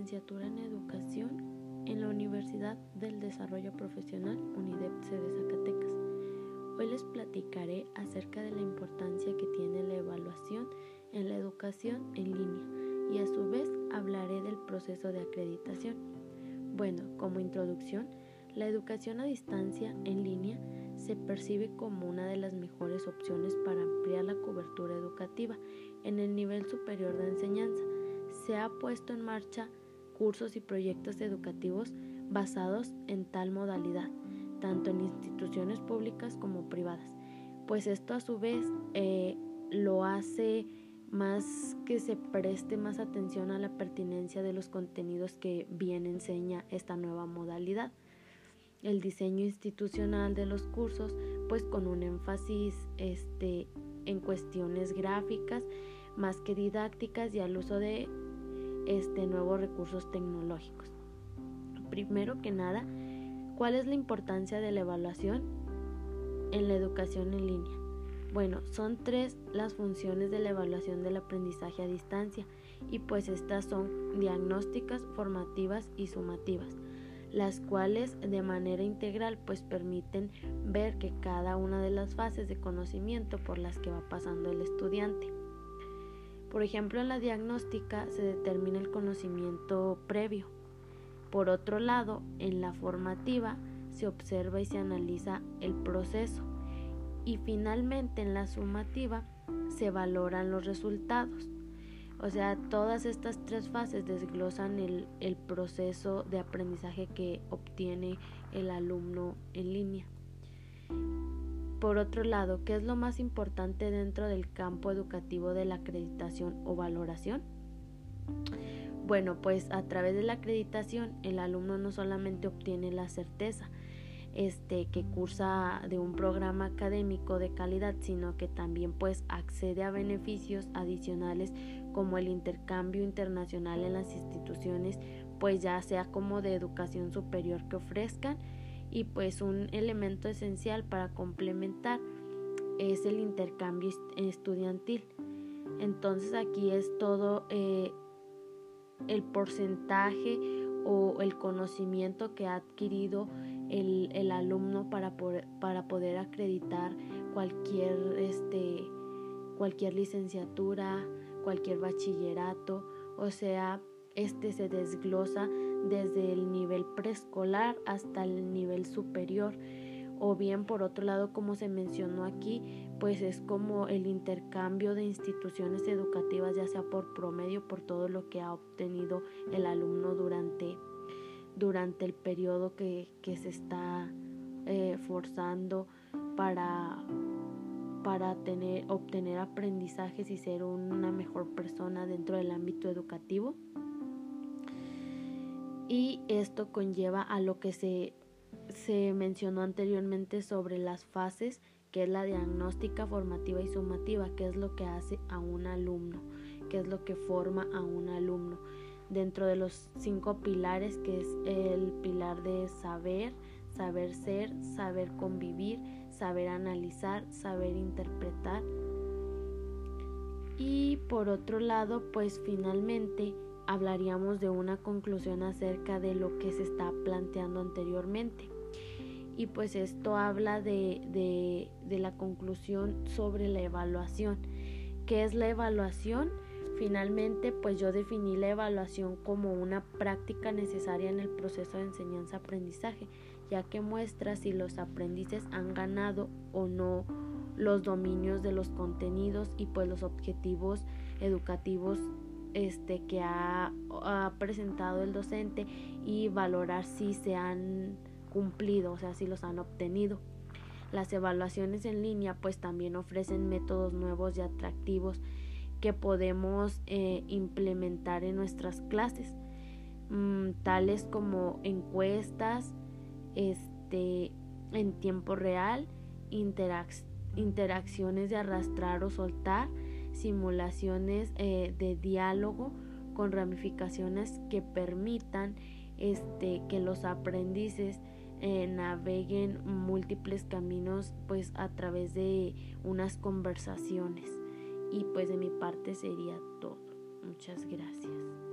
licenciatura en educación en la Universidad del Desarrollo Profesional UNIDEP de Zacatecas. Hoy les platicaré acerca de la importancia que tiene la evaluación en la educación en línea y a su vez hablaré del proceso de acreditación. Bueno, como introducción, la educación a distancia en línea se percibe como una de las mejores opciones para ampliar la cobertura educativa en el nivel superior de enseñanza. Se ha puesto en marcha cursos y proyectos educativos basados en tal modalidad, tanto en instituciones públicas como privadas, pues esto a su vez eh, lo hace más que se preste más atención a la pertinencia de los contenidos que bien enseña esta nueva modalidad. El diseño institucional de los cursos, pues con un énfasis este, en cuestiones gráficas más que didácticas y al uso de este, nuevos recursos tecnológicos. Primero que nada, ¿cuál es la importancia de la evaluación en la educación en línea? Bueno, son tres las funciones de la evaluación del aprendizaje a distancia y pues estas son diagnósticas, formativas y sumativas las cuales de manera integral pues permiten ver que cada una de las fases de conocimiento por las que va pasando el estudiante. Por ejemplo, en la diagnóstica se determina el conocimiento previo. Por otro lado, en la formativa se observa y se analiza el proceso. Y finalmente en la sumativa se valoran los resultados. O sea, todas estas tres fases desglosan el, proceso de aprendizaje que obtiene el alumno en línea. Por otro lado, ¿qué es lo más importante dentro del campo educativo de la acreditación o valoración? Bueno, pues a través de la acreditación el alumno no solamente obtiene la certeza, este, que cursa de un programa académico de calidad, sino que también pues accede a beneficios adicionales como el intercambio internacional en las instituciones, pues ya sea como de educación superior que ofrezcan y pues un elemento esencial para complementar es el intercambio estudiantil. Entonces aquí es todo eh, el porcentaje o el conocimiento que ha adquirido el, alumno para poder, para poder acreditar cualquier, este, cualquier licenciatura, cualquier bachillerato, o sea, este se desglosa desde el nivel preescolar hasta el nivel superior o bien por otro lado como se mencionó aquí pues es como el intercambio de instituciones educativas ya sea por promedio por todo lo que ha obtenido el alumno durante durante el periodo que, se está eh, forzando para, para tener, obtener aprendizajes y ser una mejor persona dentro del ámbito educativo. Y esto conlleva a lo que se, se mencionó anteriormente sobre las fases, que es la diagnóstica, formativa y sumativa, que es lo que hace a un alumno, que es lo que forma a un alumno dentro de los cinco pilares que es el pilar de saber, saber ser, saber convivir, saber analizar, saber interpretar. Y por otro lado, pues finalmente hablaríamos de una conclusión acerca de lo que se está planteando anteriormente. Y pues esto habla de, de, la conclusión sobre la evaluación. ¿Qué es la evaluación? Finalmente, pues yo definí la evaluación como una práctica necesaria en el proceso de enseñanza-aprendizaje, ya que muestra si los aprendices han ganado o no los dominios de los contenidos y pues los objetivos educativos este, que ha, presentado el docente y valorar si se han cumplido, o sea, si los han obtenido. Las evaluaciones en línea pues también ofrecen métodos nuevos y atractivos que podemos eh, implementar en nuestras clases, mm, tales como encuestas este, en tiempo real, interacciones de arrastrar o soltar, simulaciones eh, de diálogo con ramificaciones que permitan este, que los aprendices eh, naveguen múltiples caminos pues a través de unas conversaciones. Y pues de mi parte sería todo. Muchas gracias.